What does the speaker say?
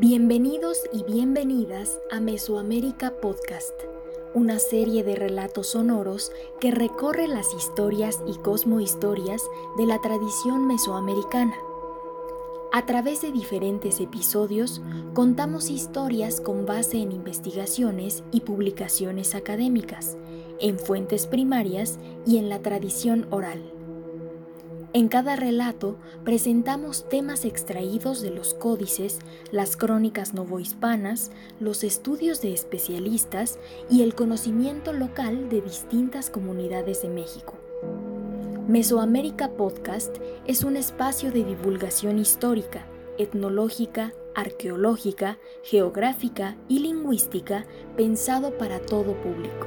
Bienvenidos y bienvenidas a Mesoamérica Podcast, una serie de relatos sonoros que recorre las historias y cosmohistorias de la tradición mesoamericana. A través de diferentes episodios contamos historias con base en investigaciones y publicaciones académicas, en fuentes primarias y en la tradición oral. En cada relato presentamos temas extraídos de los códices, las crónicas novohispanas, los estudios de especialistas y el conocimiento local de distintas comunidades de México. Mesoamérica Podcast es un espacio de divulgación histórica, etnológica, arqueológica, geográfica y lingüística pensado para todo público.